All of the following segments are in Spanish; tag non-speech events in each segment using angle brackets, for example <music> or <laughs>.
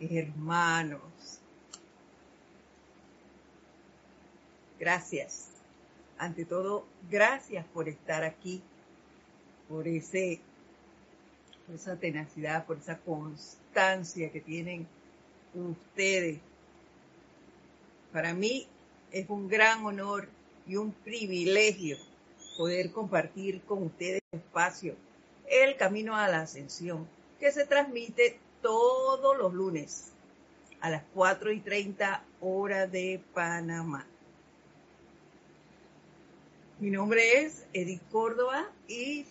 hermanos. Gracias. Ante todo, gracias por estar aquí, por ese por esa tenacidad, por esa constancia que tienen ustedes. Para mí es un gran honor y un privilegio poder compartir con ustedes el espacio, el camino a la ascensión, que se transmite todos los lunes a las 4 y 30 horas de Panamá. Mi nombre es Edith Córdoba y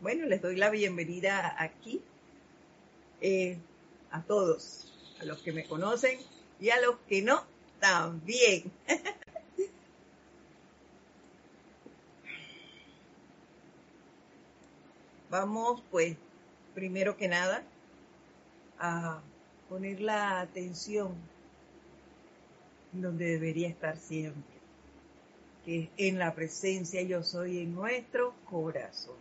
bueno, les doy la bienvenida aquí eh, a todos, a los que me conocen y a los que no, también. <laughs> Vamos, pues, primero que nada, a poner la atención donde debería estar siempre, que es en la presencia yo soy en nuestros corazones.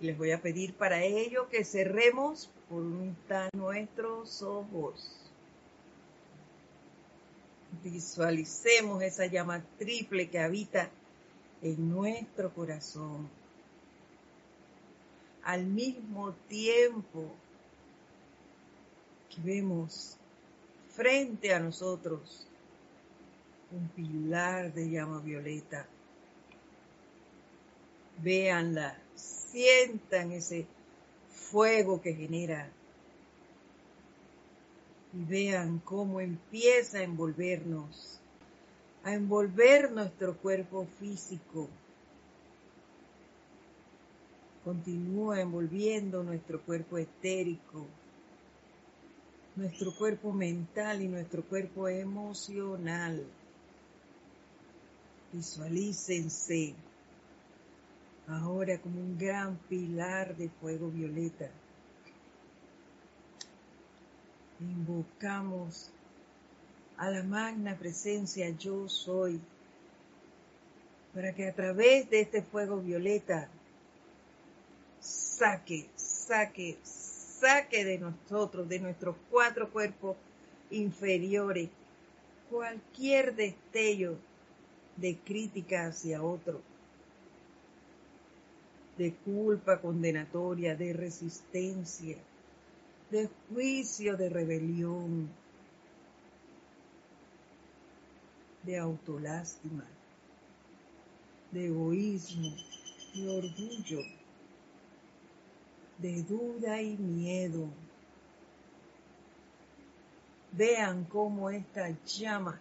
Les voy a pedir para ello que cerremos por nuestros ojos. Visualicemos esa llama triple que habita en nuestro corazón. Al mismo tiempo que vemos frente a nosotros un pilar de llama violeta. Véanla sientan ese fuego que genera y vean cómo empieza a envolvernos, a envolver nuestro cuerpo físico. Continúa envolviendo nuestro cuerpo etérico, nuestro cuerpo mental y nuestro cuerpo emocional. Visualícense ahora como un gran pilar de fuego violeta. Invocamos a la magna presencia yo soy, para que a través de este fuego violeta saque, saque, saque de nosotros, de nuestros cuatro cuerpos inferiores, cualquier destello de crítica hacia otro de culpa condenatoria, de resistencia, de juicio, de rebelión, de autolástima, de egoísmo, de orgullo, de duda y miedo. Vean cómo esta llama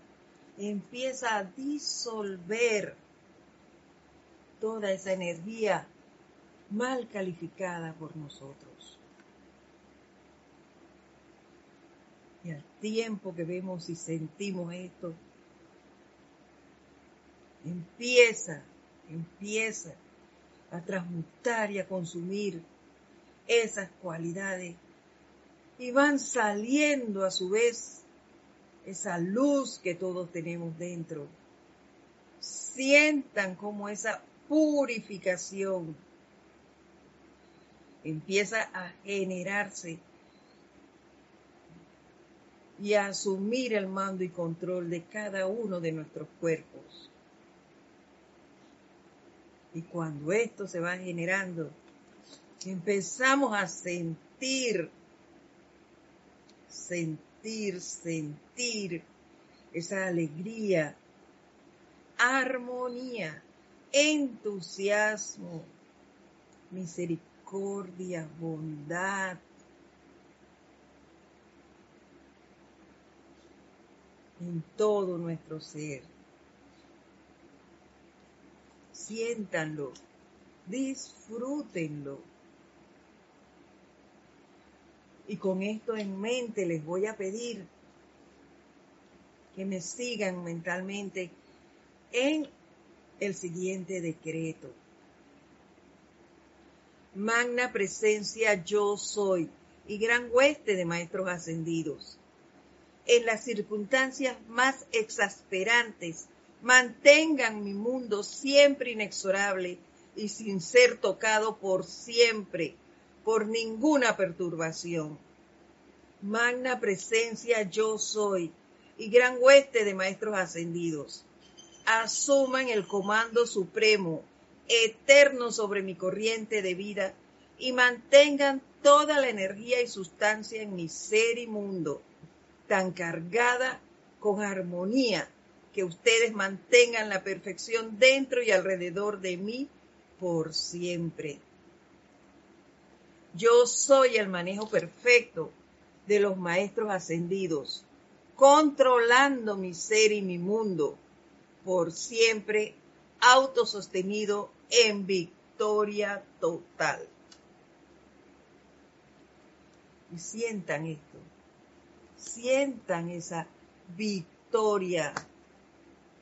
empieza a disolver toda esa energía mal calificada por nosotros. Y al tiempo que vemos y sentimos esto, empieza, empieza a transmutar y a consumir esas cualidades y van saliendo a su vez esa luz que todos tenemos dentro. Sientan como esa purificación empieza a generarse y a asumir el mando y control de cada uno de nuestros cuerpos. Y cuando esto se va generando, empezamos a sentir, sentir, sentir esa alegría, armonía, entusiasmo, misericordia bondad. en todo nuestro ser. Siéntanlo, disfrútenlo. Y con esto en mente les voy a pedir que me sigan mentalmente en el siguiente decreto magna presencia yo soy y gran hueste de maestros ascendidos. En las circunstancias más exasperantes, mantengan mi mundo siempre inexorable y sin ser tocado por siempre, por ninguna perturbación. magna presencia yo soy y gran hueste de maestros ascendidos, asuman el comando supremo, eterno sobre mi corriente de vida y mantengan toda la energía y sustancia en mi ser y mundo, tan cargada con armonía, que ustedes mantengan la perfección dentro y alrededor de mí por siempre. Yo soy el manejo perfecto de los maestros ascendidos, controlando mi ser y mi mundo, por siempre autosostenido en victoria total. Y sientan esto, sientan esa victoria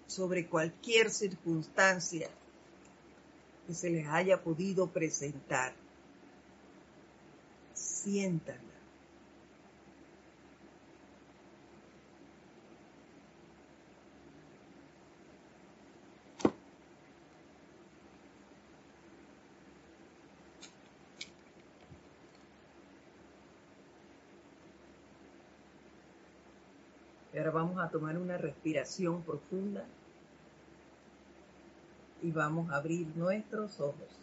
sobre cualquier circunstancia que se les haya podido presentar. Siéntanla. Y ahora vamos a tomar una respiración profunda y vamos a abrir nuestros ojos.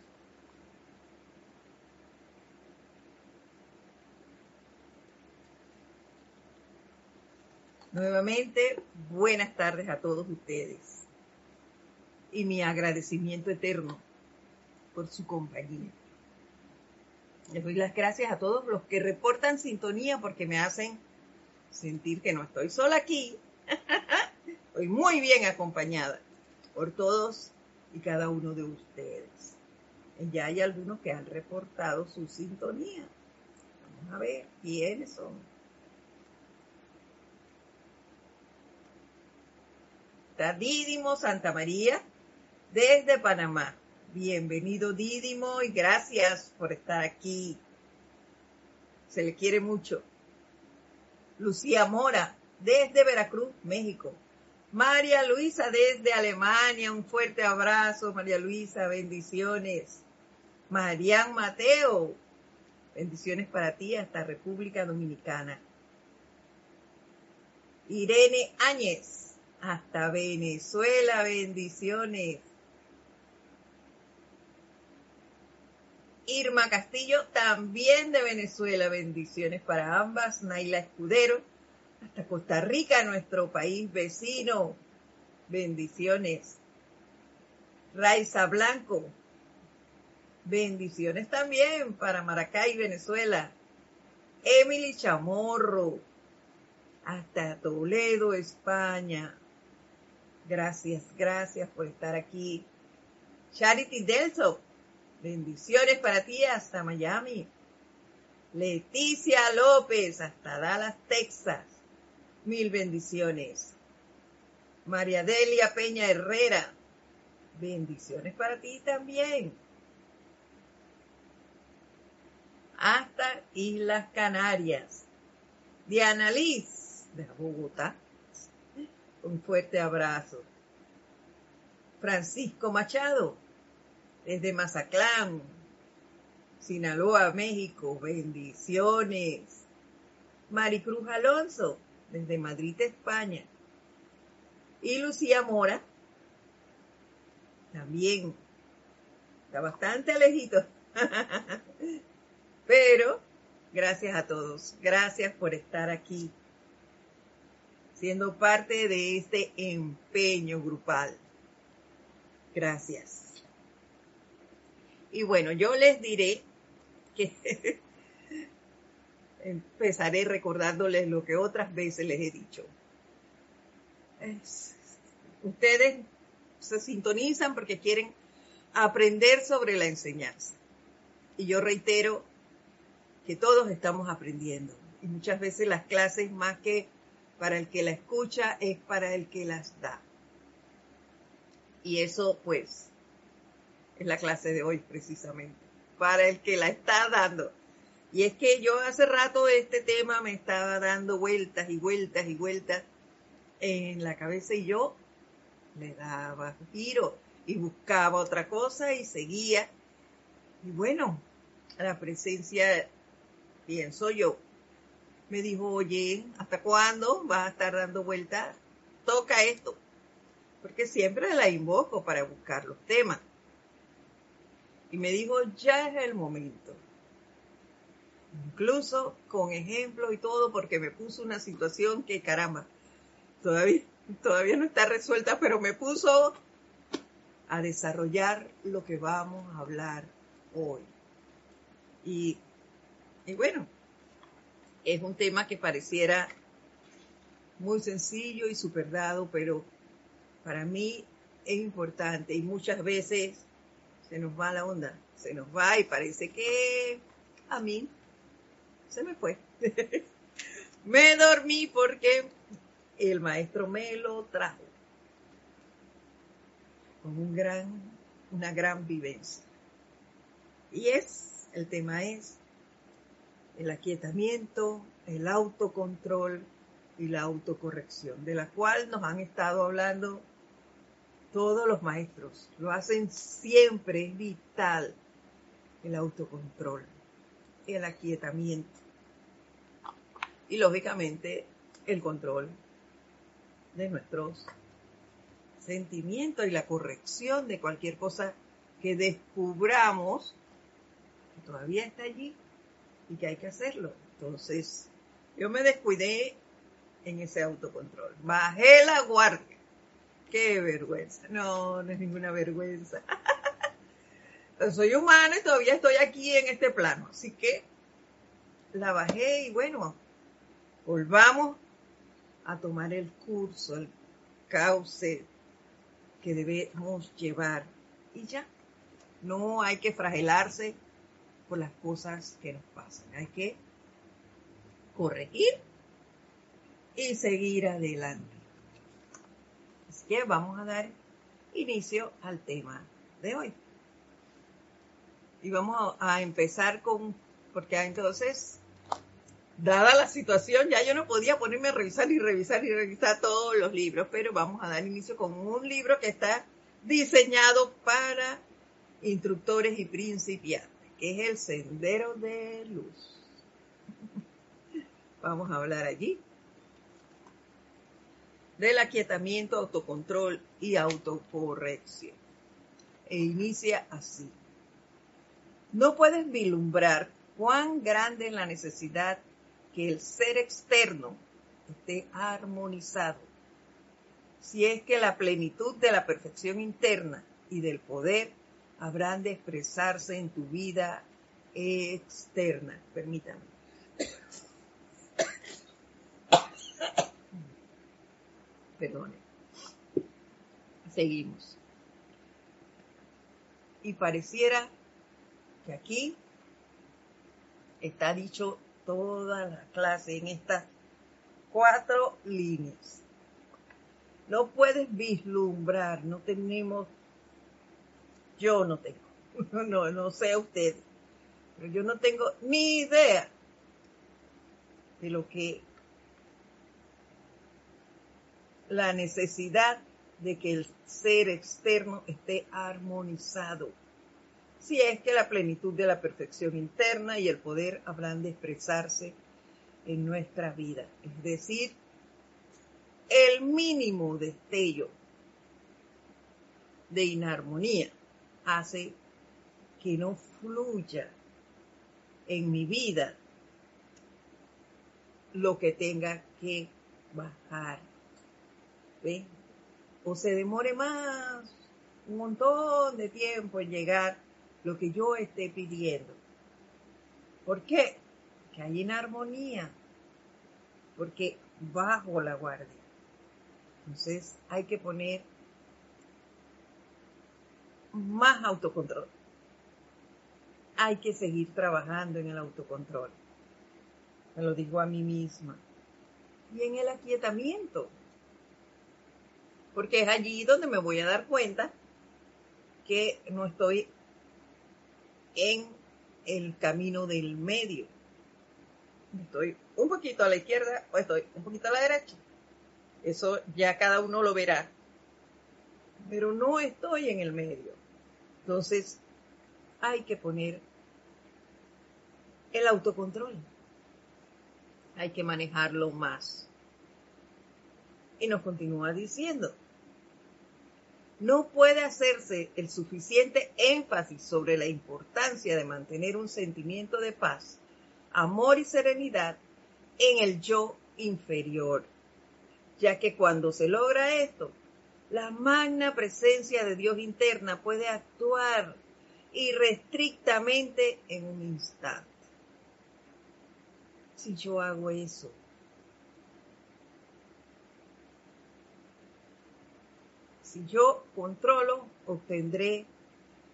Nuevamente, buenas tardes a todos ustedes y mi agradecimiento eterno por su compañía. Les doy las gracias a todos los que reportan sintonía porque me hacen sentir que no estoy sola aquí. <laughs> estoy muy bien acompañada por todos y cada uno de ustedes. Ya hay algunos que han reportado su sintonía. Vamos a ver quiénes son. Dídimo Santa María desde Panamá. Bienvenido Dídimo y gracias por estar aquí. Se le quiere mucho. Lucía Mora desde Veracruz, México. María Luisa desde Alemania, un fuerte abrazo, María Luisa, bendiciones. Marian Mateo, bendiciones para ti hasta República Dominicana. Irene Áñez, hasta Venezuela, bendiciones. Irma Castillo, también de Venezuela, bendiciones para ambas. Naila Escudero, hasta Costa Rica, nuestro país vecino. Bendiciones. Raiza Blanco. Bendiciones también para Maracay, Venezuela. Emily Chamorro. Hasta Toledo, España. Gracias, gracias por estar aquí. Charity Delso. Bendiciones para ti hasta Miami. Leticia López hasta Dallas, Texas. Mil bendiciones. María Delia Peña Herrera. Bendiciones para ti también. Hasta Islas Canarias. Diana Liz, de Bogotá. Un fuerte abrazo. Francisco Machado, desde Mazatlán, Sinaloa, México. Bendiciones. Maricruz Alonso, desde Madrid, España. Y Lucía Mora, también está bastante lejito. <laughs> Pero gracias a todos, gracias por estar aquí, siendo parte de este empeño grupal. Gracias. Y bueno, yo les diré que <laughs> empezaré recordándoles lo que otras veces les he dicho. ustedes se sintonizan porque quieren aprender sobre la enseñanza. Y yo reitero que todos estamos aprendiendo. Y muchas veces las clases, más que para el que la escucha, es para el que las da. Y eso, pues, es la clase de hoy precisamente. Para el que la está dando. Y es que yo hace rato este tema me estaba dando vueltas y vueltas y vueltas en la cabeza y yo le daba giro y buscaba otra cosa y seguía. Y bueno, la presencia, pienso yo, me dijo, oye, ¿hasta cuándo vas a estar dando vueltas? Toca esto. Porque siempre la invoco para buscar los temas. Y me dijo, ya es el momento. Incluso con ejemplos y todo, porque me puso una situación que, caramba, todavía, todavía no está resuelta, pero me puso a desarrollar lo que vamos a hablar hoy. Y, y bueno, es un tema que pareciera muy sencillo y super dado, pero para mí es importante y muchas veces se nos va la onda, se nos va y parece que a mí se me fue. <laughs> me dormí porque el maestro me lo trajo con un gran, una gran vivencia. Y es, el tema es el aquietamiento, el autocontrol y la autocorrección, de la cual nos han estado hablando todos los maestros. Lo hacen siempre, es vital el autocontrol, el aquietamiento y lógicamente el control de nuestros sentimientos y la corrección de cualquier cosa que descubramos que todavía está allí y que hay que hacerlo. Entonces, yo me descuidé en ese autocontrol. Bajé la guardia. Qué vergüenza. No, no es ninguna vergüenza. <laughs> Soy humana y todavía estoy aquí en este plano. Así que la bajé y bueno, volvamos a tomar el curso, el cauce que debemos llevar. Y ya, no hay que fragelarse por las cosas que nos pasan. Hay que corregir y seguir adelante. Así que vamos a dar inicio al tema de hoy. Y vamos a empezar con, porque entonces, dada la situación, ya yo no podía ponerme a revisar y revisar y revisar todos los libros, pero vamos a dar inicio con un libro que está diseñado para instructores y principiantes es el sendero de luz. Vamos a hablar allí del aquietamiento, autocontrol y autocorrección. E inicia así. No puedes vislumbrar cuán grande es la necesidad que el ser externo esté armonizado. Si es que la plenitud de la perfección interna y del poder habrán de expresarse en tu vida externa. Permítanme. Perdone. Seguimos. Y pareciera que aquí está dicho toda la clase en estas cuatro líneas. No puedes vislumbrar, no tenemos yo no tengo. <laughs> No, no sé usted. Pero yo no tengo ni idea de lo que la necesidad de que el ser externo esté armonizado. Si es que la plenitud de la perfección interna y el poder habrán de expresarse en nuestra vida. Es decir, el mínimo destello de inarmonía hace que no fluya en mi vida lo que tenga que bajar. ¿Ve? O se demore más, un montón de tiempo en llegar lo que yo esté pidiendo. ¿Por qué? Que hay inarmonía, porque bajo la guardia. Entonces hay que poner más autocontrol. Hay que seguir trabajando en el autocontrol. Me lo digo a mí misma. Y en el aquietamiento. Porque es allí donde me voy a dar cuenta que no estoy en el camino del medio. Estoy un poquito a la izquierda o estoy un poquito a la derecha. Eso ya cada uno lo verá. Pero no estoy en el medio. Entonces, hay que poner el autocontrol. hay que manejarlo más. Y nos continúa diciendo, no puede hacerse el suficiente énfasis sobre la importancia de mantener un sentimiento de paz, amor y serenidad en el yo inferior, ya que cuando se logra esto, la magna presencia de Dios interna puede actuar irrestrictamente en un instante. Si yo hago eso, si yo controlo, obtendré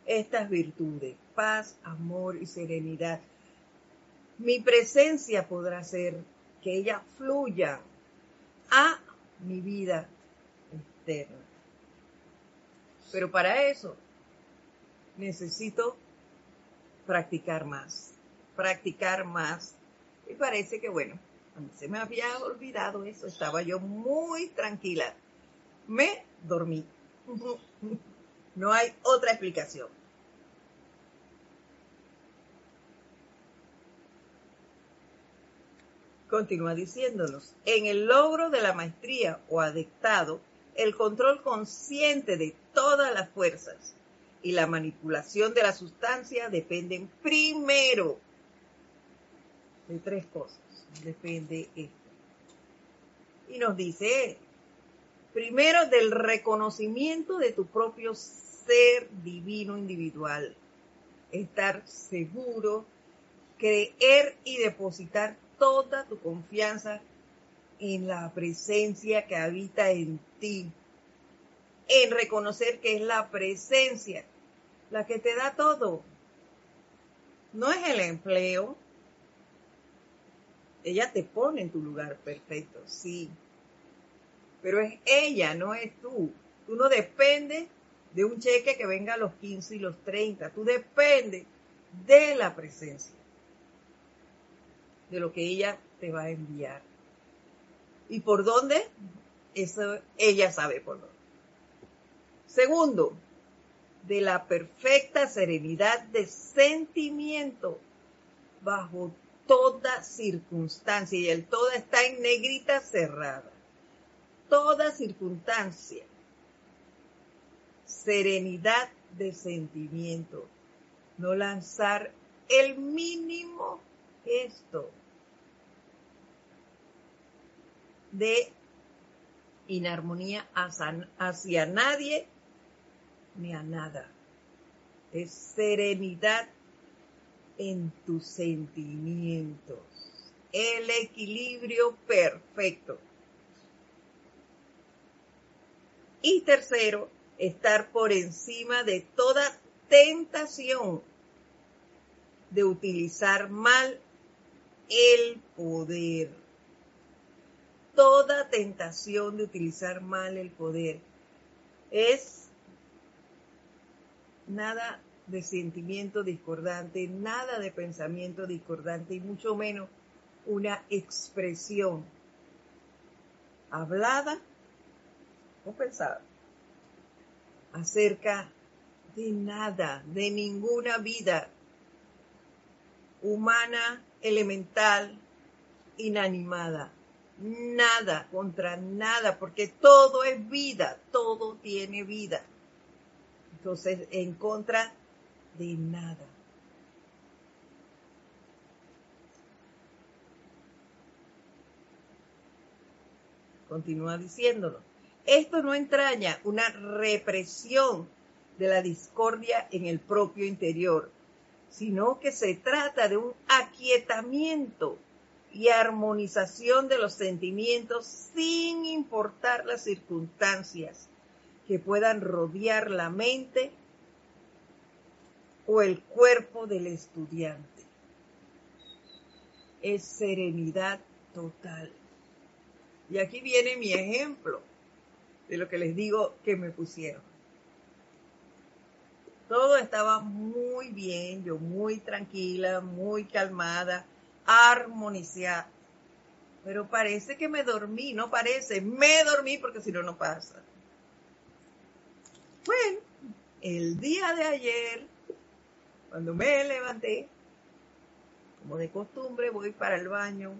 estas virtudes, paz, amor y serenidad. Mi presencia podrá hacer que ella fluya a mi vida externa. Pero para eso necesito practicar más, practicar más. Y parece que, bueno, se me había olvidado eso, estaba yo muy tranquila. Me dormí. <laughs> No hay otra explicación. Continúa diciéndonos, en el logro de la maestría o adectado, el control consciente de todas las fuerzas y la manipulación de la sustancia dependen primero de tres cosas. Depende esto. Y nos dice, primero del reconocimiento de tu propio ser divino individual. Estar seguro, creer y depositar toda tu confianza en la presencia que habita en En reconocer que es la presencia la que te da todo. No es el empleo. Ella te pone en tu lugar perfecto, sí. Pero es ella, no es tú. Tú no dependes de un cheque que venga a los 15 y los 30. Tú dependes de la presencia, de lo que ella te va a enviar. ¿Y por dónde? Eso ella sabe por dónde. Segundo, de la perfecta serenidad de sentimiento bajo toda circunstancia. Y el toda está en negrita cerrada. Toda circunstancia. Serenidad de sentimiento. No lanzar el mínimo gesto de inarmonía hacia nadie ni a nada. Es serenidad en tus sentimientos. El equilibrio perfecto. Y tercero, estar por encima de toda tentación de utilizar mal el poder. Toda tentación de utilizar mal el poder es nada de sentimiento discordante, nada de pensamiento discordante y mucho menos una expresión hablada o pensada acerca de nada, de ninguna vida humana, elemental, inanimada. Nada contra nada, porque todo es vida, todo tiene vida. Entonces, en contra de nada. Continúa diciéndolo. Esto no entraña una represión de la discordia en el propio interior, sino que se trata de un aquietamiento y armonización de los sentimientos sin importar las circunstancias que puedan rodear la mente o el cuerpo del estudiante. Es serenidad total. Y aquí viene mi ejemplo de lo que les digo que me pusieron. Todo estaba muy bien, yo muy tranquila, muy calmada, armonizada. Pero parece que me dormí, no parece, me dormí porque si no, no pasa. Bueno, el día de ayer, cuando me levanté, como de costumbre, voy para el baño,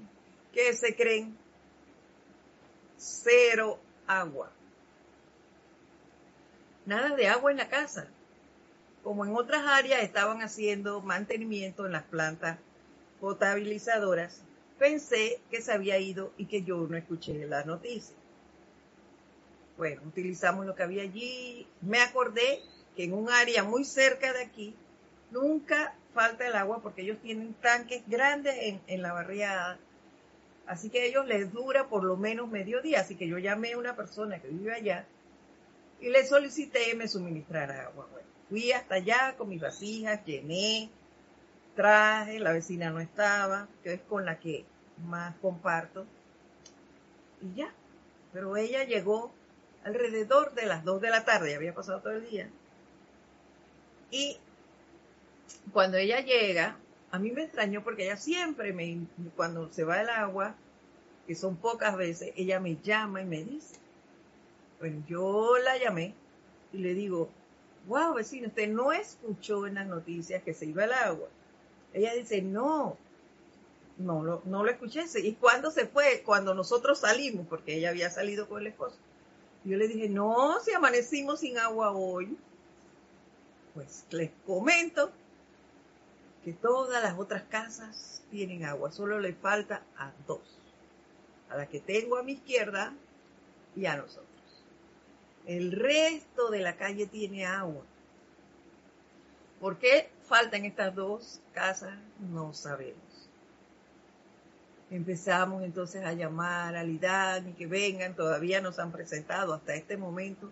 ¿Qué se creen? Cero agua. Nada de agua en la casa. Como en otras áreas estaban haciendo mantenimiento en las plantas potabilizadoras, pensé que se había ido y que yo no escuché la noticia. Bueno, utilizamos lo que había allí. Me acordé que en un área muy cerca de aquí nunca falta el agua porque ellos tienen tanques grandes en, en la barriada. Así que a ellos les dura por lo menos medio día. Así que yo llamé a una persona que vive allá y le solicité me suministrara agua. Bueno, fui hasta allá con mis vasijas, llené, traje, la vecina no estaba, que es con la que más comparto. Y ya. Pero ella llegó alrededor de las 2 de la tarde, había pasado todo el día. Y cuando ella llega, a mí me extrañó porque ella siempre me, cuando se va el agua, que son pocas veces, ella me llama y me dice. Bueno, yo la llamé y le digo, wow, vecino, usted no escuchó en las noticias que se iba el agua. Ella dice, no, no lo, no lo escuché. ¿Y cuándo se fue? Cuando nosotros salimos, porque ella había salido con el esposo. Yo le dije, no, si amanecimos sin agua hoy. Pues les comento que todas las otras casas tienen agua, solo le falta a dos, a la que tengo a mi izquierda y a nosotros. El resto de la calle tiene agua. ¿Por qué faltan estas dos casas? No sabemos. Empezamos entonces a llamar al IDAN y que vengan, todavía nos han presentado hasta este momento.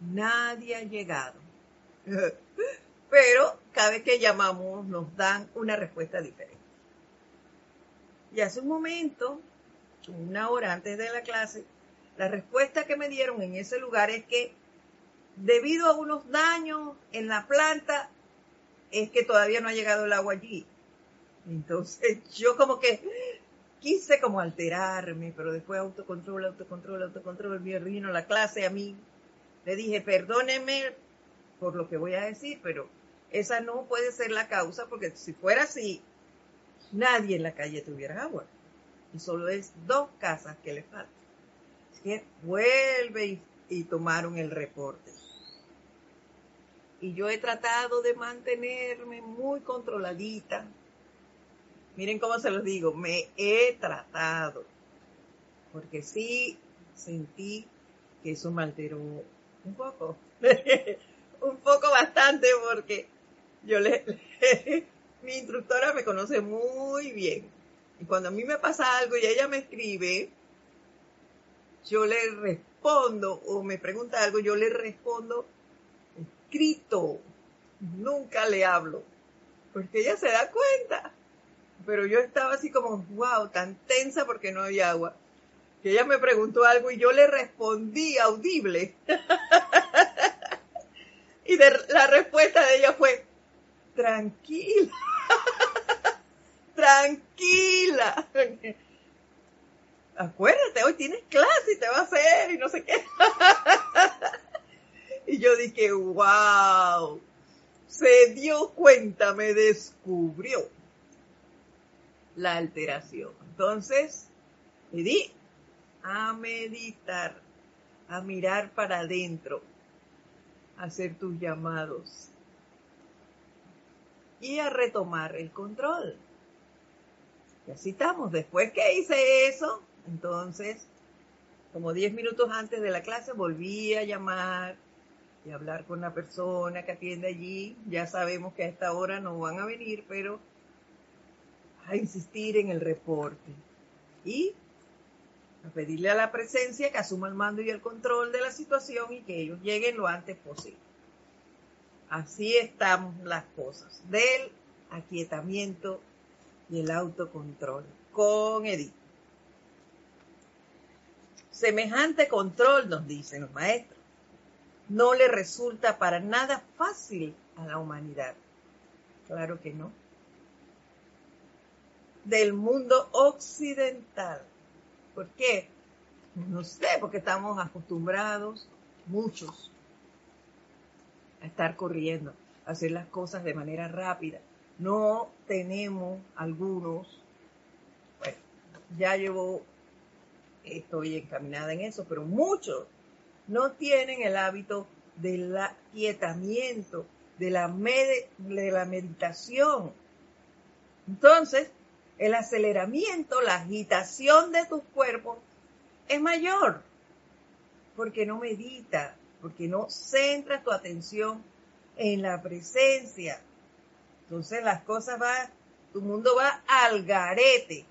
Nadie ha llegado. <laughs> Pero cada vez que llamamos nos dan una respuesta diferente. Y hace un momento, una hora antes de la clase, la respuesta que me dieron en ese lugar es que debido a unos daños en la planta, es que todavía no ha llegado el agua allí. Entonces <laughs> yo como que quise como alterarme, pero después autocontrol, autocontrol, autocontrol, vino la clase a mí. Le dije, perdóneme por lo que voy a decir, pero esa no puede ser la causa, porque si fuera así, nadie en la calle tuviera agua. Y solo es dos casas que le faltan. Así que vuelve y tomaron el reporte. Y yo he tratado de mantenerme muy controladita, Miren cómo se los digo, me he tratado, porque sí sentí que eso me alteró un poco, <laughs> un poco bastante, porque yo le, <laughs> mi instructora me conoce muy bien. Y cuando a mí me pasa algo y ella me escribe, yo le respondo o me pregunta algo, yo le respondo escrito. Nunca le hablo, porque ella se da cuenta pero yo estaba así como, wow, tan tensa porque no había agua. Que ella me preguntó algo y yo le respondí audible. <laughs> y la respuesta de ella fue, tranquila, <laughs> tranquila. Acuérdate, hoy tienes clase y te va a hacer y no sé qué. <laughs> <laughs> y yo dije, wow, se dio cuenta, me descubrió la alteración. Entonces, le di a meditar, a mirar para adentro, a hacer tus llamados y a retomar el control. Y así estamos. Después que hice eso, entonces, como 10 minutos antes de la clase, volví a llamar y hablar con la persona que atiende allí. Ya sabemos que a esta hora no van a venir, pero a insistir en el reporte y a pedirle a la presencia que asuma el mando y el control de la situación y que ellos lleguen lo antes posible. Así estamos las cosas del aquietamiento y el autocontrol con Edith. Semejante control, nos dicen los maestros, no le resulta para nada fácil a la humanidad. Claro que no del mundo occidental. ¿Por qué? No sé, porque estamos acostumbrados, muchos, a estar corriendo, a hacer las cosas de manera rápida. No tenemos algunos, bueno, ya llevo, estoy encaminada en eso, pero muchos no tienen el hábito del aquietamiento, de la, de la meditación. Entonces, el aceleramiento, la agitación de tu cuerpo es mayor, porque no medita, porque no centra tu atención en la presencia. Entonces las cosas van, tu mundo va al garete.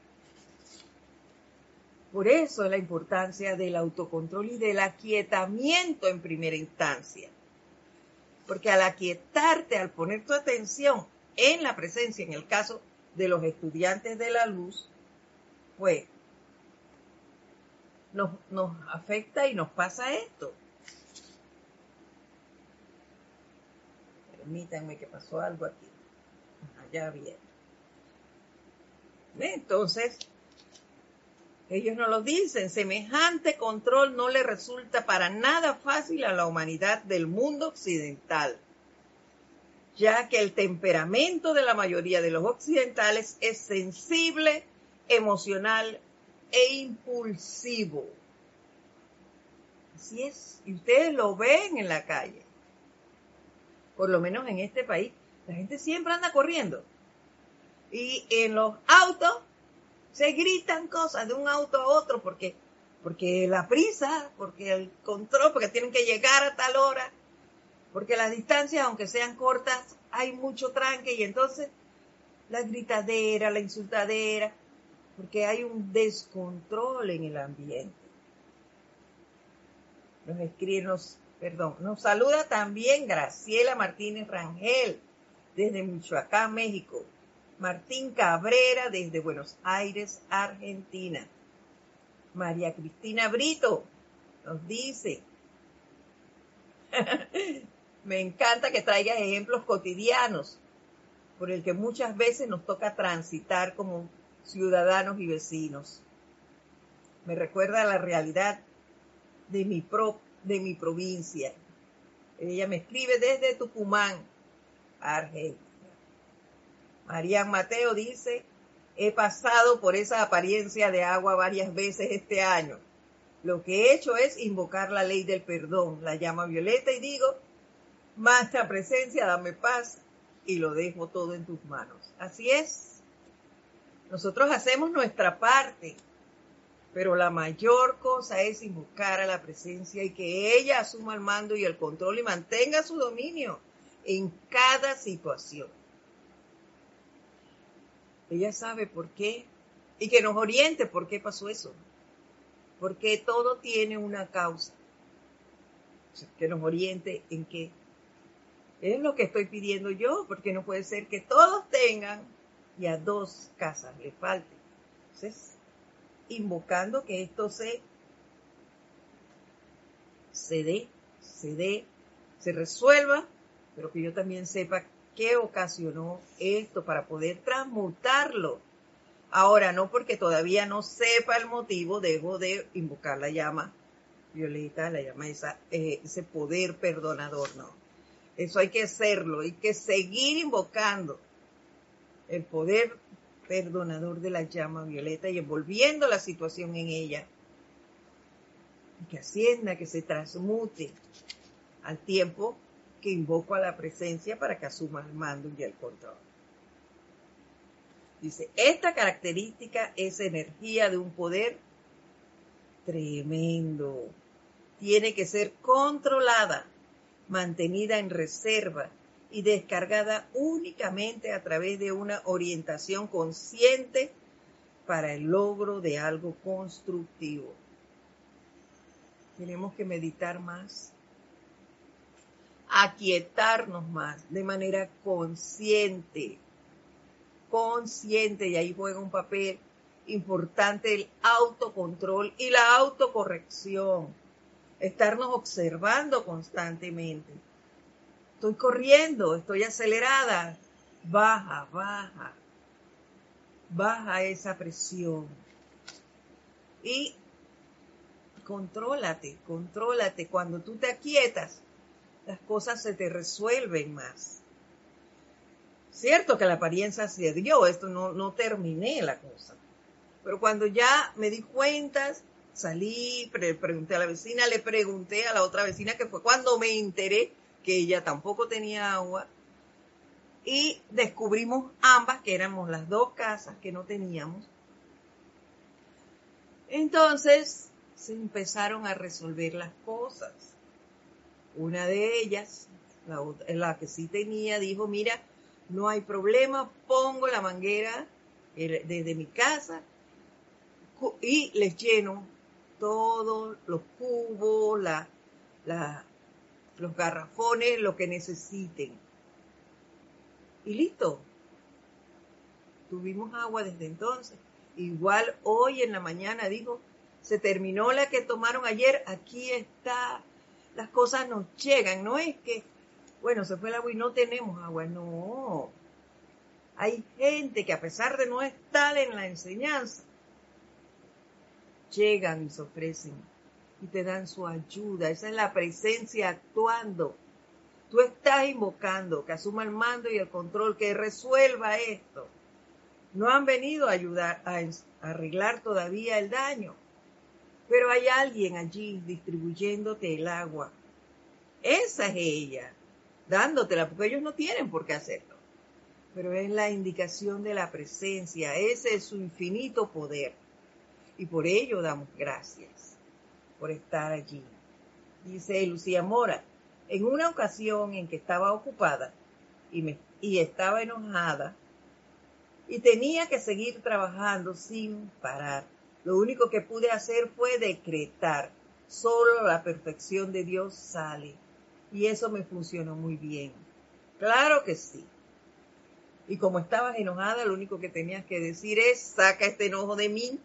Por eso es la importancia del autocontrol y del aquietamiento en primera instancia. Porque al aquietarte, al poner tu atención en la presencia, en el caso de los estudiantes de la luz, pues nos, nos afecta y nos pasa esto. Permítanme que pasó algo aquí. Allá bien. Entonces, ellos no lo dicen, semejante control no le resulta para nada fácil a la humanidad del mundo occidental, ya que el temperamento de la mayoría de los occidentales es sensible, emocional e impulsivo. Así es, y ustedes lo ven en la calle, por lo menos en este país, la gente siempre anda corriendo. Y en los autos se gritan cosas de un auto a otro porque, porque la prisa, porque el control, porque tienen que llegar a tal hora, porque las distancias, aunque sean cortas, hay mucho tranque y entonces la gritadera, la insultadera, porque hay un descontrol en el ambiente. Nos escribe, nos, perdón, nos saluda también Graciela Martínez Rangel desde Michoacán, México. Martín Cabrera desde Buenos Aires, Argentina. María Cristina Brito nos dice, <laughs> me encanta que traigas ejemplos cotidianos por el que muchas veces nos toca transitar como ciudadanos y vecinos. Me recuerda la realidad de mi, pro, de mi provincia. Ella me escribe desde Tucumán, Argentina. María Mateo dice, he pasado por esa apariencia de agua varias veces este año. Lo que he hecho es invocar la ley del perdón, la llama violeta y digo, más presencia, dame paz y lo dejo todo en tus manos. Así es. Nosotros hacemos nuestra parte, pero la mayor cosa es invocar a la presencia y que ella asuma el mando y el control y mantenga su dominio en cada situación. Ella sabe por qué y que nos oriente por qué pasó eso. Porque todo tiene una causa. Que nos oriente en qué. Es lo que estoy pidiendo yo, porque no puede ser que todos tengan y a dos casas le falte. Entonces, invocando que esto se, se dé, se dé, se resuelva, pero que yo también sepa qué ocasionó esto para poder transmutarlo. Ahora, no porque todavía no sepa el motivo, debo de invocar la llama violeta, la llama esa, eh, ese poder perdonador, no. Eso hay que hacerlo, hay que seguir invocando el poder perdonador de la llama violeta y envolviendo la situación en ella. Que ascienda, que se transmute al tiempo que invoco a la presencia para que asuma el mando y el control. Dice, esta característica es energía de un poder tremendo. Tiene que ser controlada, mantenida en reserva y descargada únicamente a través de una orientación consciente para el logro de algo constructivo. Tenemos que meditar más aquietarnos más de manera consciente, consciente, y ahí juega un papel importante el autocontrol y la autocorrección, estarnos observando constantemente. Estoy corriendo, estoy acelerada, baja, baja, baja esa presión. Y contrólate, contrólate. Cuando tú te aquietas, las cosas se te resuelven más. Cierto que la apariencia se dio, esto no, no terminé la cosa, Pero cuando ya me di cuenta, salí, pregunté a la vecina, le pregunté a la otra vecina, que fue cuando me enteré que ella tampoco tenía agua. Y descubrimos ambas que éramos las dos casas que no teníamos. Entonces se empezaron a resolver las cosas. Una de ellas, la, la que sí tenía, dijo, mira, no hay problema, pongo la manguera desde mi casa y les lleno todos los cubos, la, los garrafones, lo que necesiten. Y listo. Tuvimos agua desde entonces. Igual hoy en la mañana dijo, se terminó la que tomaron ayer, aquí está, las cosas nos llegan, no es que, bueno, se fue el agua y no tenemos agua, no. Hay gente que a pesar de no estar en la enseñanza, llegan y se ofrecen y te dan su ayuda. Esa es la presencia actuando. Tú estás invocando que asuma el mando y el control, que resuelva esto. No han venido a ayudar a arreglar todavía el daño, pero hay alguien allí distribuyéndote el agua. Esa es ella, dándotela, porque ellos no tienen por qué hacerlo. Pero es la indicación de la presencia, ese es su infinito poder y por ello damos gracias por estar allí. Dice Lucía Mora, en una ocasión en que estaba ocupada y, y estaba enojada y tenía que seguir trabajando sin parar, lo único que pude hacer fue decretar, solo la perfección de Dios sale. Y eso me funcionó muy bien. Claro que sí. Y como estabas enojada, lo único que tenías que decir es, saca este enojo de mí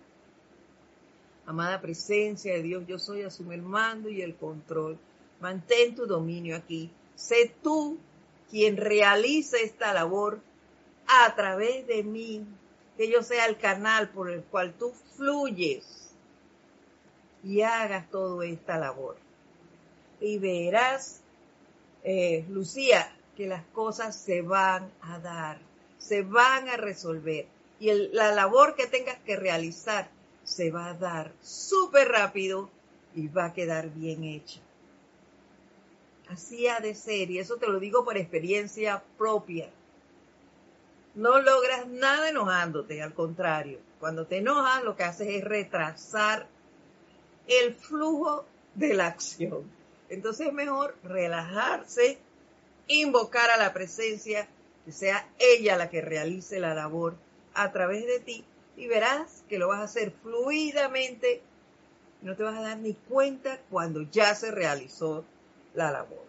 Amada presencia de Dios, yo soy, asume el mando y el control. Mantén tu dominio aquí. Sé tú quien realice esta labor a través de mí, que yo sea el canal por el cual tú fluyes y hagas toda esta labor. Y verás, eh, Lucía, que las cosas se van a dar, se van a resolver. Y la labor que tengas que realizar se va a dar súper rápido y va a quedar bien hecha. Así ha de ser, y eso te lo digo por experiencia propia. No logras nada enojándote, al contrario. Cuando te enojas, lo que haces es retrasar el flujo de la acción. Entonces es mejor relajarse, invocar a la presencia, que sea ella la que realice la labor a través de ti y verás que lo vas a hacer fluidamente. No te vas a dar ni cuenta cuando ya se realizó la labor.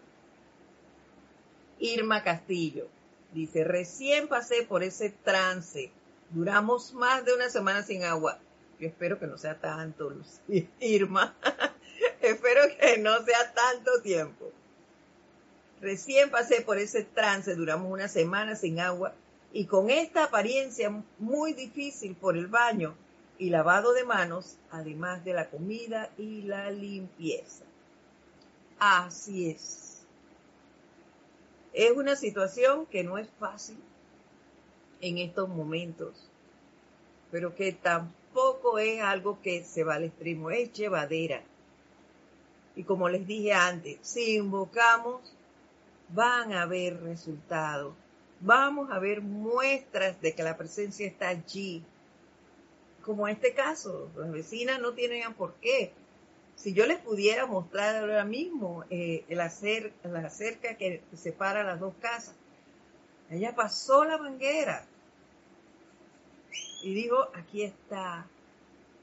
Irma Castillo dice, recién pasé por ese trance. Duramos más de una semana sin agua. Yo espero que no sea tanto, <laughs> Irma. <laughs> espero que no sea tanto tiempo. Recién pasé por ese trance, duramos una semana sin agua y con esta apariencia muy difícil por el baño y lavado de manos, además de la comida y la limpieza. Así es. Es una situación que no es fácil en estos momentos, pero que tampoco es algo que se va al extremo, es llevadera. Y como les dije antes, si invocamos, van a haber resultados vamos a ver muestras de que la presencia está allí. Como en este caso, las vecinas no tienen por qué. Si yo les pudiera mostrar ahora mismo eh, la, cerca que separa las dos casas, ella pasó la manguera y digo, aquí está,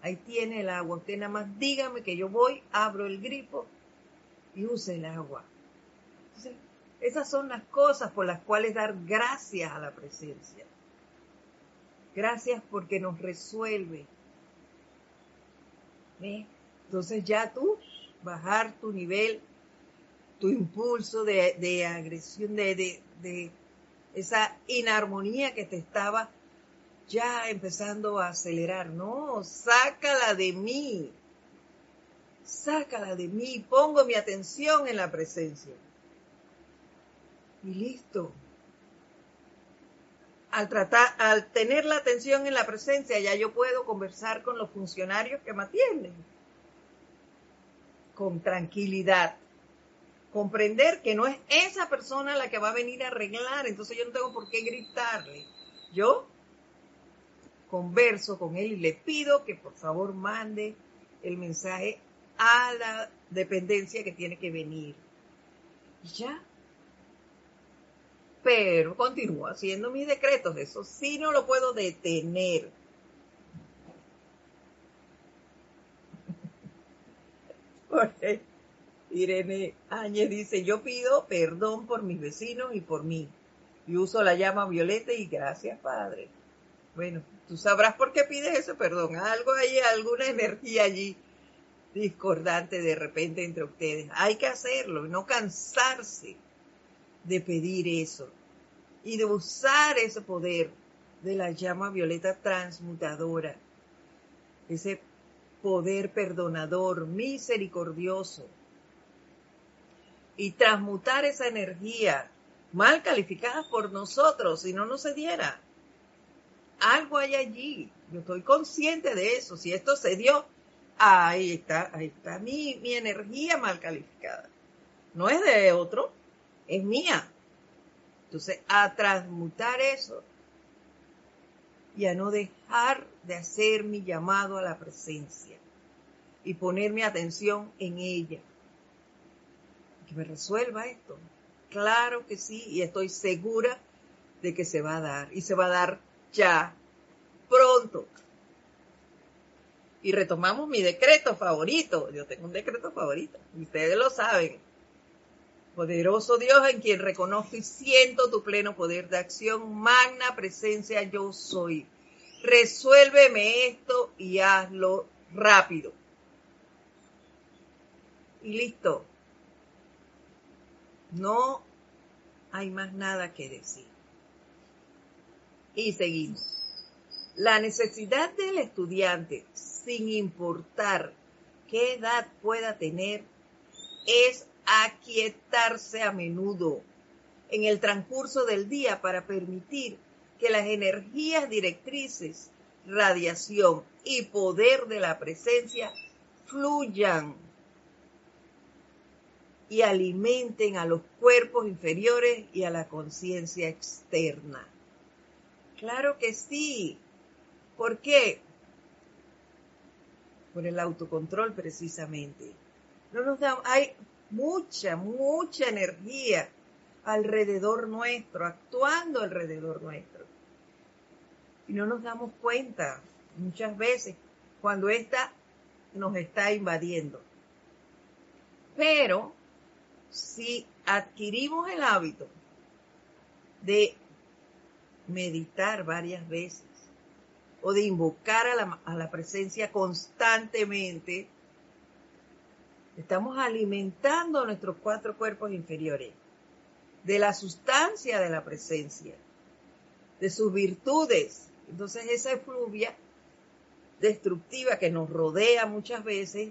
ahí tiene el agua, usted nada más dígame que yo voy, abro el grifo y use el agua. Esas son las cosas por las cuales dar gracias a la presencia. Gracias porque nos resuelve. Entonces ya tú bajar tu nivel, tu impulso de, agresión, de, de esa inarmonía que te estaba ya empezando a acelerar. No, sácala de mí. Sácala de mí. Pongo mi atención en la presencia y listo. al tratar, al tener la atención en la presencia, ya yo puedo conversar con los funcionarios que me atienden con tranquilidad. Comprender que no es esa persona la que va a venir a arreglar, entonces yo no tengo por qué gritarle. Yo converso con él y le pido que por favor mande el mensaje a la dependencia que tiene que venir. Y ya. Pero continúo haciendo mis decretos, eso sí no lo puedo detener. Irene Áñez dice, yo pido perdón por mis vecinos y por mí. Y uso la llama violeta y gracias, Padre. Bueno, tú sabrás por qué pides ese perdón. Algo hay, alguna energía allí discordante de repente entre ustedes. Hay que hacerlo, no cansarse de pedir eso y de usar ese poder de la llama violeta transmutadora, ese poder perdonador, misericordioso, y transmutar esa energía mal calificada por nosotros si no nos se diera. Algo hay allí. Yo estoy consciente de eso. Si esto se dio, ahí está, ahí está mi, mi energía mal calificada. No es de otro, es mía. Entonces, a transmutar eso y a no dejar de hacer mi llamado a la presencia y poner mi atención en ella. Que me resuelva esto. Claro que sí, y estoy segura de que se va a dar, y se va a dar ya, pronto. Y retomamos mi decreto favorito. Yo tengo un decreto favorito, ustedes lo saben. Poderoso Dios en quien reconozco y siento tu pleno poder de acción, magna presencia yo soy. Resuélveme esto y hazlo rápido. Y listo. No hay más nada que decir. Y seguimos. La necesidad del estudiante, sin importar qué edad pueda tener, es aquietarse a menudo en el transcurso del día para permitir que las energías directrices, radiación y poder de la presencia fluyan y alimenten a los cuerpos inferiores y a la conciencia externa. Claro que sí. ¿Por qué? Por el autocontrol precisamente. No nos da, hay mucha, mucha energía alrededor nuestro, actuando alrededor nuestro y no nos damos cuenta muchas veces cuando esta nos está invadiendo. Pero si adquirimos el hábito de meditar varias veces o de invocar a la, a la presencia constantemente, estamos alimentando nuestros cuatro cuerpos inferiores de la sustancia de la presencia, de sus virtudes, entonces esa efluvia destructiva que nos rodea muchas veces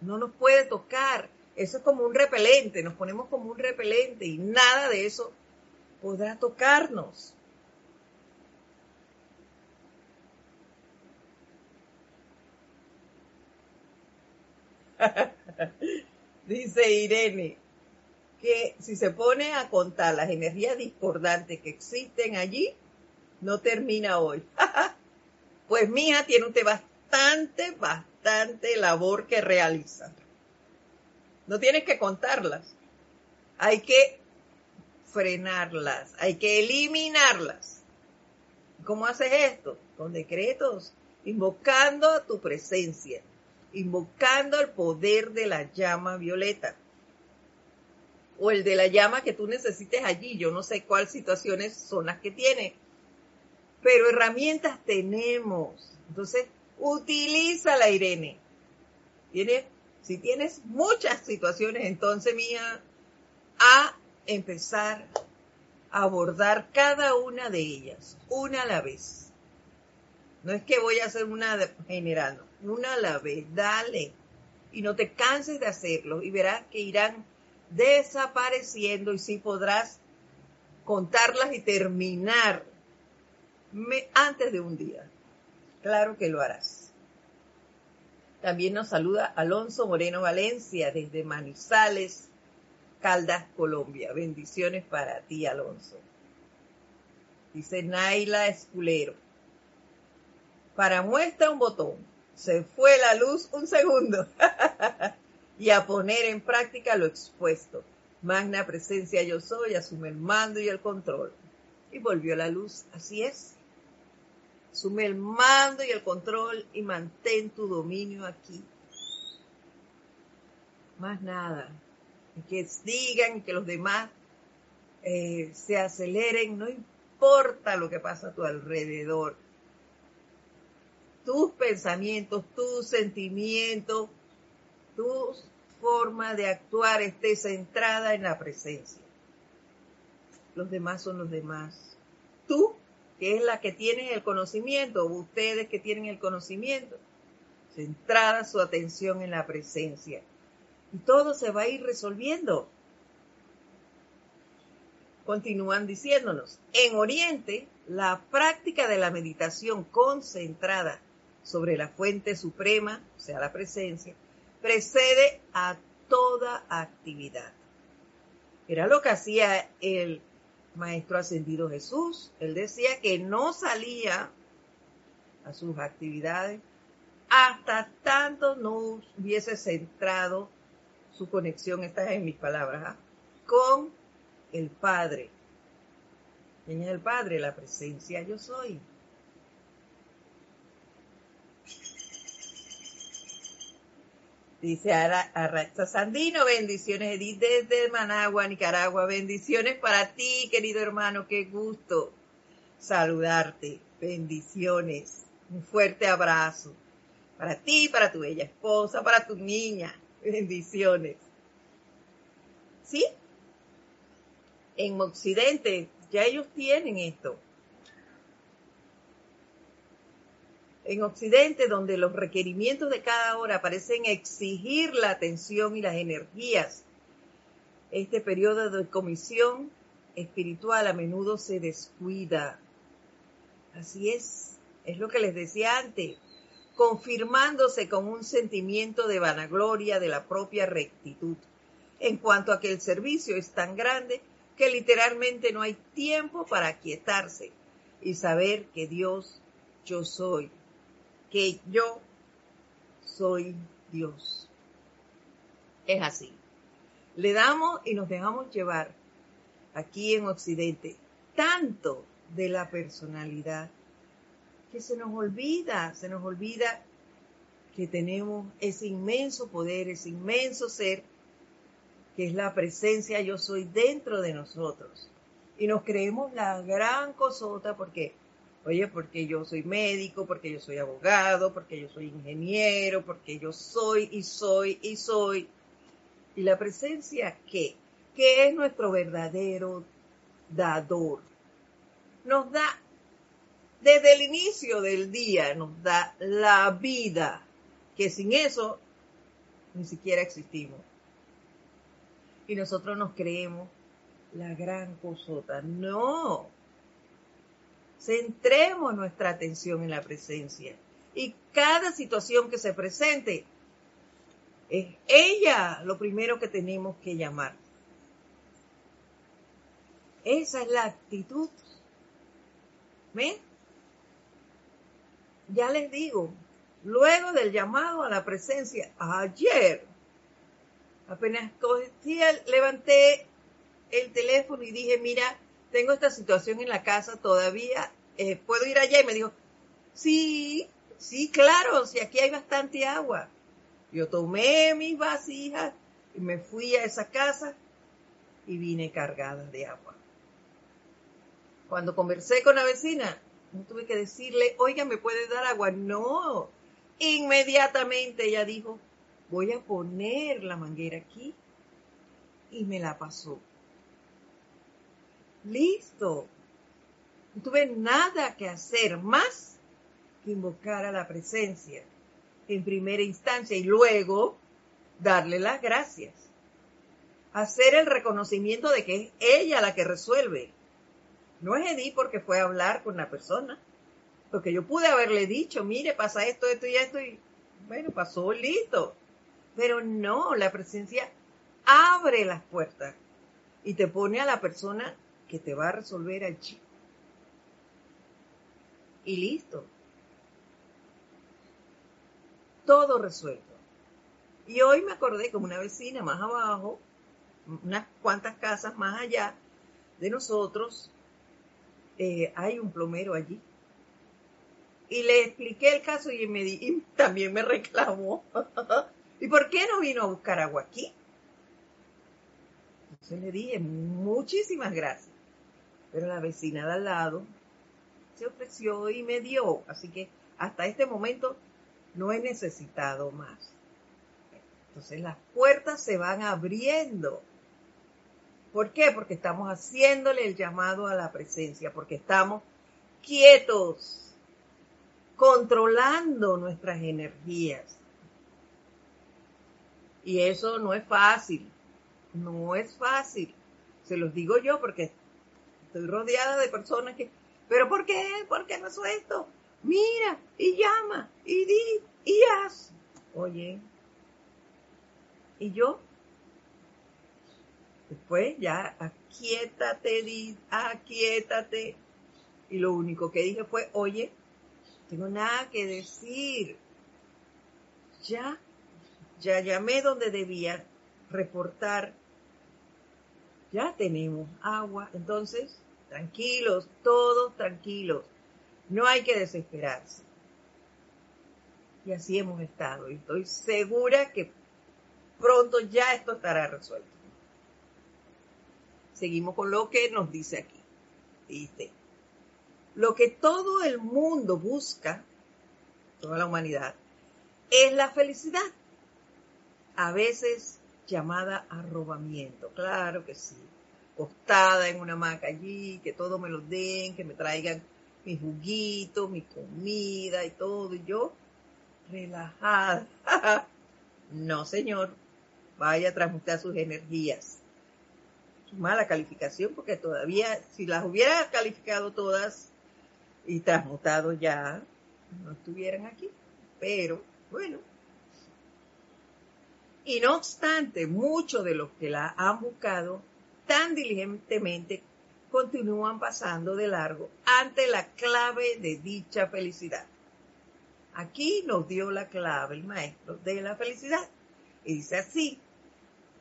no nos puede tocar. Eso es como un repelente, nos ponemos como un repelente y nada de eso podrá tocarnos. <laughs> Dice Irene que si se pone a contar las energías discordantes que existen allí, no termina hoy. <laughs> pues mía tiene usted bastante, bastante labor que realizar. No tienes que contarlas. Hay que frenarlas, hay que eliminarlas. ¿Cómo haces esto? Con decretos, invocando tu presencia, invocando el poder de la llama violeta o el de la llama que tú necesites allí. Yo no sé cuáles situaciones son las que tiene, pero herramientas tenemos. Entonces, utilízala, Irene. ¿Tienes? Si tienes muchas situaciones, entonces, mía, a empezar a abordar cada una de ellas, una a la vez. No es que voy a hacer una generando, una a la vez, dale. Y no te canses de hacerlo y verás que irán desapareciendo y sí podrás contarlas y terminar antes de un día. Claro que lo harás. También nos saluda Alonso Moreno Valencia desde Manizales, Caldas, Colombia. Bendiciones para ti, Alonso. Dice Naila Esculero. Para muestra un botón. Se fue la luz un segundo. <laughs> y a poner en práctica lo expuesto. Magna presencia yo soy, asume el mando y el control. Y volvió la luz, así es. Asume el mando y el control y mantén tu dominio aquí. Más nada. que digan que los demás eh, se aceleren, no importa lo que pasa a tu alrededor. Tus pensamientos, tus sentimientos, tu forma de actuar esté centrada en la presencia. Los demás son los demás. Tú que es la que tiene el conocimiento, ustedes que tienen el conocimiento, centrada su atención en la presencia. Y todo se va a ir resolviendo. Continúan diciéndonos, en Oriente, la práctica de la meditación concentrada sobre la fuente suprema, o sea, la presencia, precede a toda actividad. Era lo que hacía el Maestro Ascendido Jesús. Él decía que no salía a sus actividades hasta tanto no hubiese centrado su conexión, estas en mis palabras, ¿ah? con el Padre. ¿Quién el Padre? La presencia yo soy. Dice Arracha Sandino, bendiciones Edith desde Managua, Nicaragua. Bendiciones para ti, querido hermano, qué gusto saludarte. Bendiciones. Un fuerte abrazo. Para ti, para tu bella esposa, para tu niña. Bendiciones. ¿Sí? En Occidente ya ellos tienen esto. En Occidente, donde los requerimientos de cada hora parecen exigir la atención y las energías, este periodo de comisión espiritual a menudo se descuida. Así es, es lo que les decía antes, confirmándose con un sentimiento de vanagloria de la propia rectitud, en cuanto a que el servicio es tan grande que literalmente no hay tiempo para aquietarse y saber que Dios yo soy que yo soy Dios. Es así. Le damos y nos dejamos llevar aquí en Occidente tanto de la personalidad que se nos olvida, se nos olvida que tenemos ese inmenso poder, ese inmenso ser, que es la presencia yo soy dentro de nosotros. Y nos creemos la gran cosota porque Oye, porque yo soy médico, porque yo soy abogado, porque yo soy ingeniero, porque yo soy y soy y soy. ¿Y la presencia qué? ¿Qué es nuestro verdadero dador? Nos da, desde el inicio del día, nos da la vida, que sin eso ni siquiera existimos. Y nosotros nos creemos la gran cosota. No, Centremos nuestra atención en la presencia. Y cada situación que se presente, es ella lo primero que tenemos que llamar. Esa es la actitud. ¿Ven? Ya les digo, luego del llamado a la presencia, ayer, apenas levanté el teléfono y dije, mira, tengo esta situación en la casa todavía, eh, ¿puedo ir allá? Y me dijo, sí, sí, claro, si aquí hay bastante agua. Yo tomé mis vasijas y me fui a esa casa y vine cargada de agua. Cuando conversé con la vecina, no tuve que decirle, oiga, ¿me puede dar agua? No, inmediatamente ella dijo, voy a poner la manguera aquí y me la pasó. Listo. No tuve nada que hacer más que invocar a la presencia en primera instancia y luego darle las gracias. Hacer el reconocimiento de que es ella la que resuelve No es Edith porque fue a hablar con la persona. Porque yo pude haberle dicho, mire, pasa esto, esto y esto, y bueno, pasó, listo. Pero no, la presencia abre las puertas y te pone a la persona que te va a resolver allí. Y listo. Todo resuelto. Y hoy me acordé como una vecina más abajo, unas cuantas casas más allá de nosotros, eh, hay un plomero allí. Y le expliqué el caso y, y también me reclamó. <laughs> ¿Y por qué no vino a buscar agua aquí? Entonces le dije, muchísimas gracias. Pero la vecina de al lado se ofreció y me dio. Así que hasta este momento no he necesitado más. Entonces las puertas se van abriendo. ¿Por qué? Porque estamos haciéndole el llamado a la presencia, porque estamos quietos, controlando nuestras energías. Y eso no es fácil, no es fácil. Se los digo yo porque estoy rodeada de personas que, pero ¿por qué? ¿Por qué es esto? Mira, y llama, y di, y haz. Oye, ¿y yo? Después ya, aquietate, di, aquietate. Y lo único que dije fue, oye, tengo nada que decir. Ya, ya llamé donde debía reportar. Ya tenemos agua. Entonces, tranquilos, todos tranquilos. No hay que desesperarse. Y así hemos estado. Y estoy segura que pronto ya esto estará resuelto. Seguimos con lo que nos dice aquí. Dice, lo que todo el mundo busca, toda la humanidad, es la felicidad. A veces llamada arrobamiento, claro que sí. Acostada en una hamaca allí, que todo me lo den, que me traigan mi juguito, mi comida y todo, y yo relajada. <laughs> no, señor, vaya a transmutar sus energías mala calificación porque todavía, si las hubiera calificado todas y transmutado ya, no estuvieran aquí. Pero, bueno. Y no obstante, muchos de los que la han buscado tan diligentemente continúan pasando de largo ante la clave de dicha felicidad. Aquí nos dio la clave el maestro de la felicidad. Y dice así,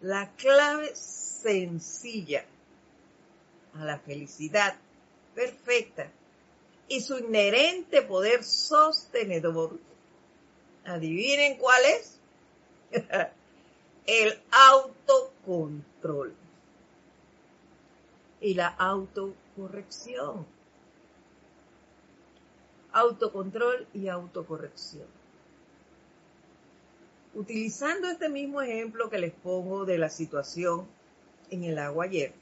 la clave sencilla a la felicidad perfecta y su inherente poder sostenedor. Adivinen cuál es. <laughs> El autocontrol y la autocorrección. Autocontrol y autocorrección. Utilizando este mismo ejemplo que les pongo de la situación en el agua ayer.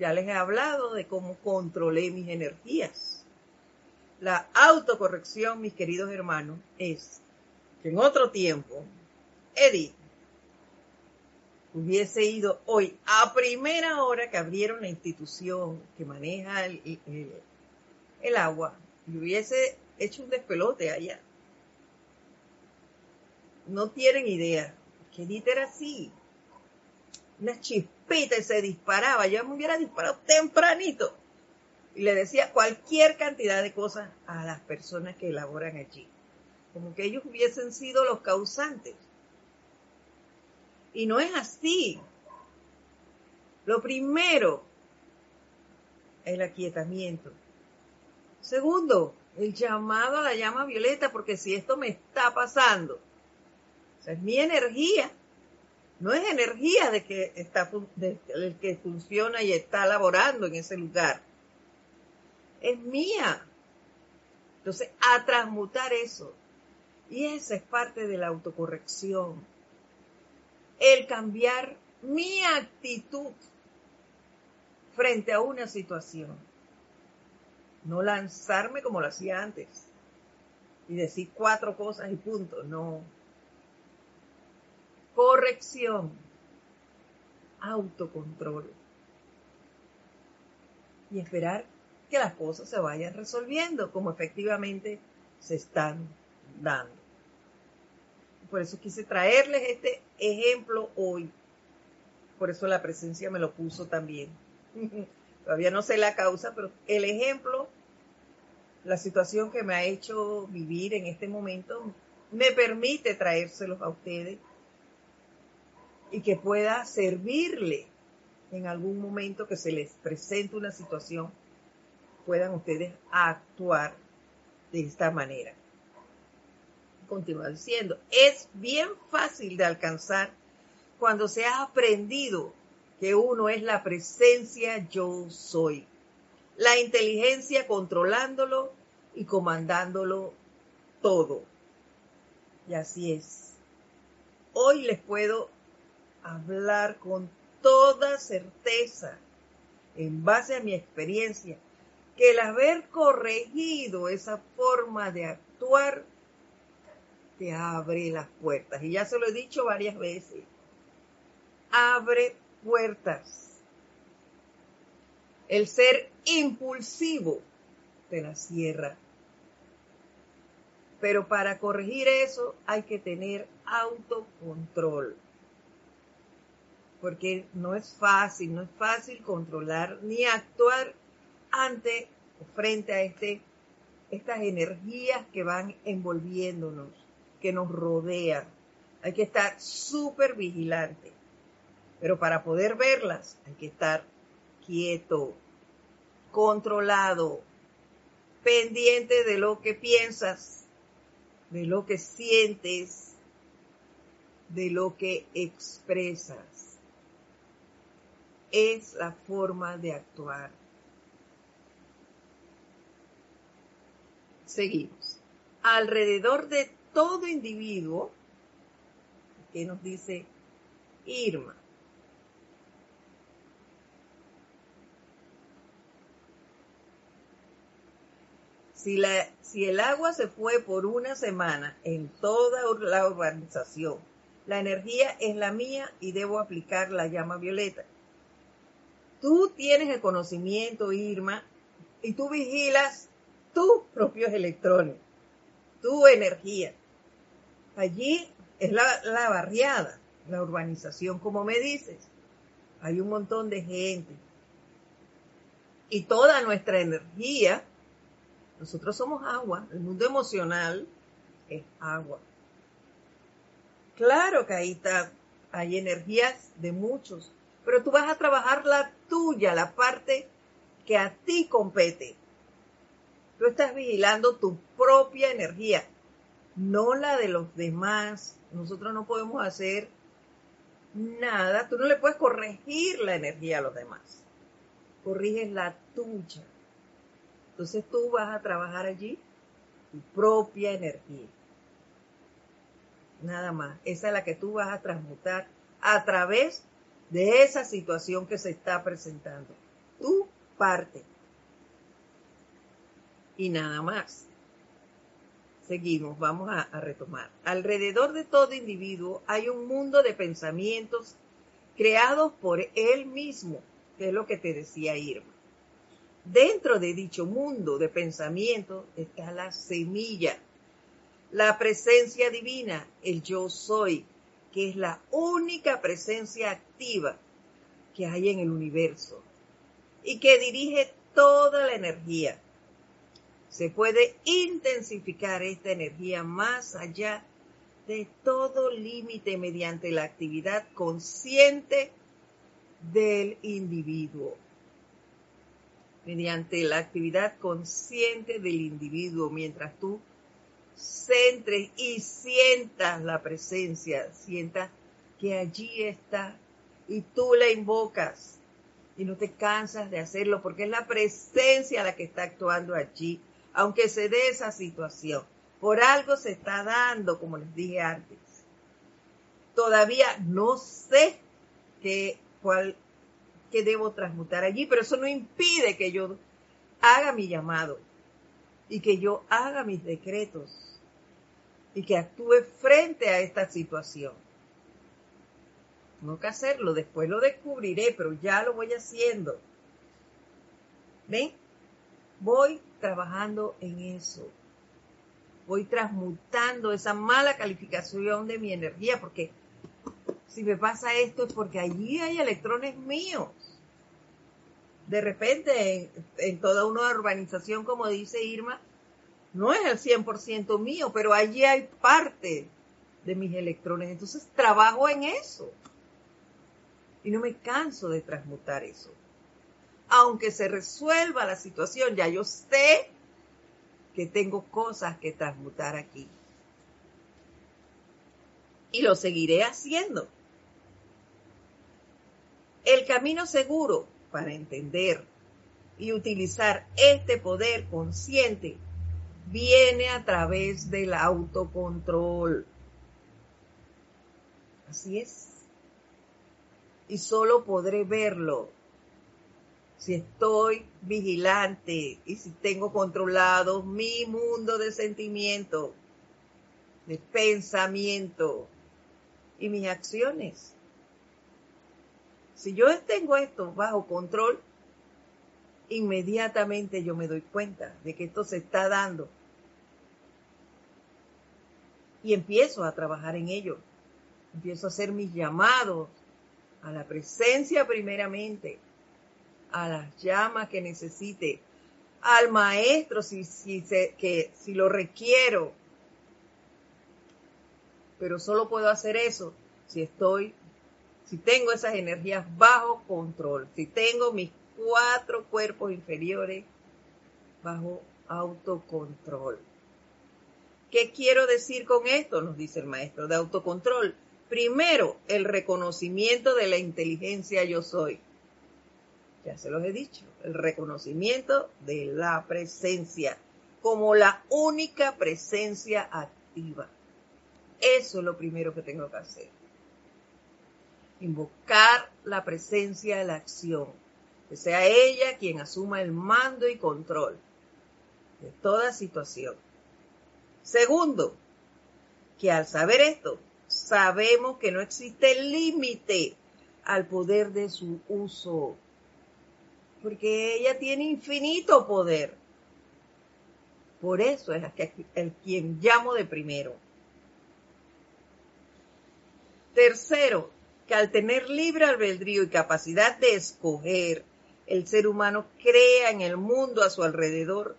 Ya les he hablado de cómo controlé mis energías. La autocorrección, mis queridos hermanos, es que en otro tiempo, Eddie hubiese ido hoy a primera hora que abrieron la institución que maneja el, agua y hubiese hecho un despelote allá. No tienen idea. Que Edith era así una chispita y se disparaba. Yo me hubiera disparado tempranito. Y le decía cualquier cantidad de cosas a las personas que elaboran allí. Como que ellos hubiesen sido los causantes. Y no es así. Lo primero, el aquietamiento. Segundo, el llamado a la llama violeta, porque si esto me está pasando, es mi energía, no es energía de que está el que funciona y está laborando en ese lugar. Es mía. Entonces, a transmutar eso. Y esa es parte de la autocorrección. El cambiar mi actitud frente a una situación. No lanzarme como lo hacía antes y decir cuatro cosas y punto. No, corrección, autocontrol y esperar que las cosas se vayan resolviendo como efectivamente se están dando. Por eso quise traerles este ejemplo hoy. Por eso la presencia me lo puso también. <laughs> Todavía no sé la causa, pero el ejemplo, la situación que me ha hecho vivir en este momento, me permite traérselos a ustedes y que pueda servirle en algún momento que se les presente una situación, puedan ustedes actuar de esta manera. Continúa diciendo, es bien fácil de alcanzar cuando se ha aprendido que uno es la presencia yo soy, la inteligencia controlándolo y comandándolo todo. Y así es. Hoy les puedo hablar con toda certeza, en base a mi experiencia, que el haber corregido esa forma de actuar te abre las puertas. Y ya se lo he dicho varias veces. Abre puertas. El ser impulsivo te la cierra. Pero para corregir eso hay que tener autocontrol. Porque no es fácil, no es fácil controlar ni actuar ante o frente a este, estas energías que van envolviéndonos, que nos rodean. Hay que estar súper vigilante. Pero para poder verlas hay que estar quieto, controlado, pendiente de lo que piensas, de lo que sientes, de lo que expresas. Es la forma de actuar. Seguimos. Alrededor de todo individuo, que nos dice Irma, Si, la, si el agua se fue por una semana en toda la urbanización, la energía es la mía y debo aplicar la llama violeta. Tú tienes el conocimiento, Irma, y tú vigilas tus propios electrones, tu energía. Allí es la, la barriada, la urbanización, como me dices. Hay un montón de gente. Y toda nuestra energía nosotros somos agua, el mundo emocional es agua. Claro que ahí está, hay energías de muchos, pero tú vas a trabajar la tuya, la parte que a ti compete. Tú estás vigilando tu propia energía, no la de los demás. Nosotros no podemos hacer nada, tú no le puedes corregir la energía a los demás. Corriges la tuya. Entonces tú vas a trabajar allí tu propia energía. Nada más. Esa es la que tú vas a transmutar a través de esa situación que se está presentando. Tu parte. Y nada más. Seguimos, vamos a, retomar. Alrededor de todo individuo hay un mundo de pensamientos creados por él mismo, que es lo que te decía Irma. Dentro de dicho mundo de pensamiento está la semilla, la presencia divina, el yo soy, que es la única presencia activa que hay en el universo y que dirige toda la energía. Se puede intensificar esta energía más allá de todo límite mediante la actividad consciente del individuo. Mediante la actividad consciente del individuo, mientras tú centres y sientas la presencia, sientas que allí está y tú la invocas y no te cansas de hacerlo porque es la presencia la que está actuando allí, aunque se dé esa situación. Por algo se está dando, como les dije antes. Todavía no sé qué, cuál que debo transmutar allí, pero eso no impide que yo haga mi llamado y que yo haga mis decretos y que actúe frente a esta situación. Tengo que hacerlo, después lo descubriré, pero ya lo voy haciendo. ¿Ven? voy trabajando en eso. Voy transmutando esa mala calificación de mi energía, porque si me pasa esto es porque allí hay electrones míos. De repente, en, toda una urbanización, como dice Irma, no es el 100% mío, pero allí hay parte de mis electrones. Entonces trabajo en eso. Y no me canso de transmutar eso. Aunque se resuelva la situación, ya yo sé que tengo cosas que transmutar aquí. Y lo seguiré haciendo. El camino seguro para entender y utilizar este poder consciente viene a través del autocontrol. Así es. Y solo podré verlo si estoy vigilante y si tengo controlado mi mundo de sentimiento, de pensamiento y mis acciones. Si yo tengo esto bajo control, inmediatamente yo me doy cuenta de que esto se está dando y empiezo a trabajar en ello. Empiezo a hacer mis llamados a la presencia primeramente, a las llamas que necesite, al maestro si, si, que, si lo requiero. Pero solo puedo hacer eso si estoy, si tengo esas energías bajo control, si tengo mis cuatro cuerpos inferiores bajo autocontrol. ¿Qué quiero decir con esto? Nos dice el maestro de autocontrol. Primero, el reconocimiento de la inteligencia yo soy. Ya se los he dicho, el reconocimiento de la presencia como la única presencia activa. Eso es lo primero que tengo que hacer. Invocar la presencia de la acción, que sea ella quien asuma el mando y control de toda situación. Segundo, que al saber esto, sabemos que no existe límite al poder de su uso, porque ella tiene infinito poder. Por eso es el quien llamo de primero. Tercero, que al tener libre albedrío y capacidad de escoger, el ser humano crea en el mundo a su alrededor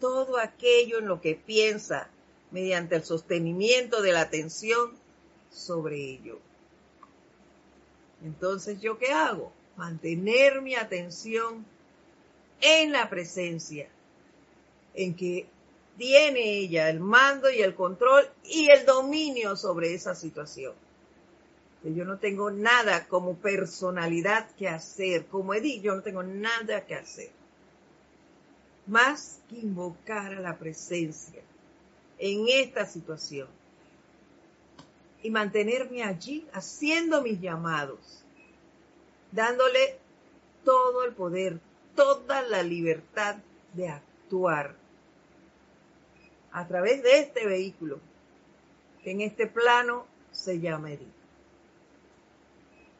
todo aquello en lo que piensa, mediante el sostenimiento de la atención sobre ello. Entonces, ¿yo qué hago? Mantener mi atención en la presencia, en que tiene ella el mando y el control y el dominio sobre esa situación. Yo no tengo nada como personalidad que hacer, como Edith, yo no tengo nada que hacer. Más que invocar a la presencia en esta situación y mantenerme allí haciendo mis llamados, dándole todo el poder, toda la libertad de actuar a través de este vehículo que en este plano se llama Edith.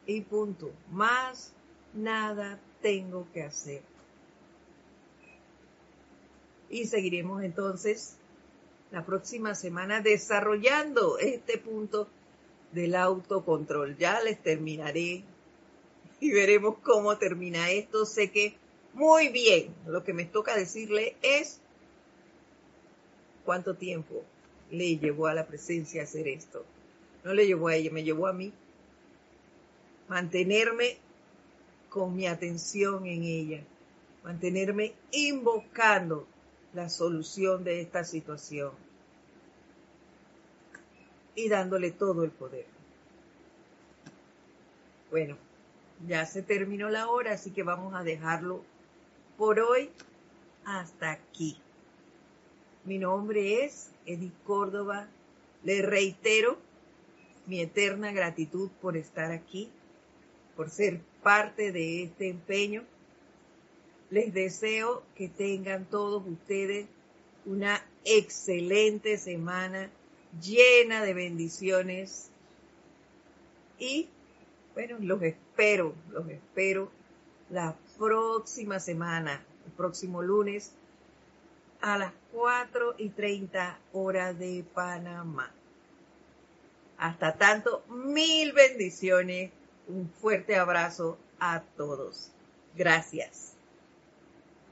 Y punto, más nada tengo que hacer. Y seguiremos entonces la próxima semana desarrollando este punto del autocontrol. Ya les terminaré <laughs> y veremos cómo termina esto. Sé que muy bien, lo que me toca decirle es cuánto tiempo le llevó a la presencia hacer esto. No le llevó a ella, me llevó a mí. Mantenerme con mi atención en ella, mantenerme invocando la solución de esta situación y dándole todo el poder. Bueno, ya se terminó la hora, así que vamos a dejarlo por hoy hasta aquí. Mi nombre es Edith Córdoba. Le reitero mi eterna gratitud por estar aquí, por ser parte de este empeño les deseo que tengan todos ustedes una excelente semana llena de bendiciones y bueno, los espero, los espero la próxima semana, el próximo lunes a las 4 y 30 horas de Panamá. Hasta tanto, mil bendiciones, un fuerte abrazo a todos. Gracias.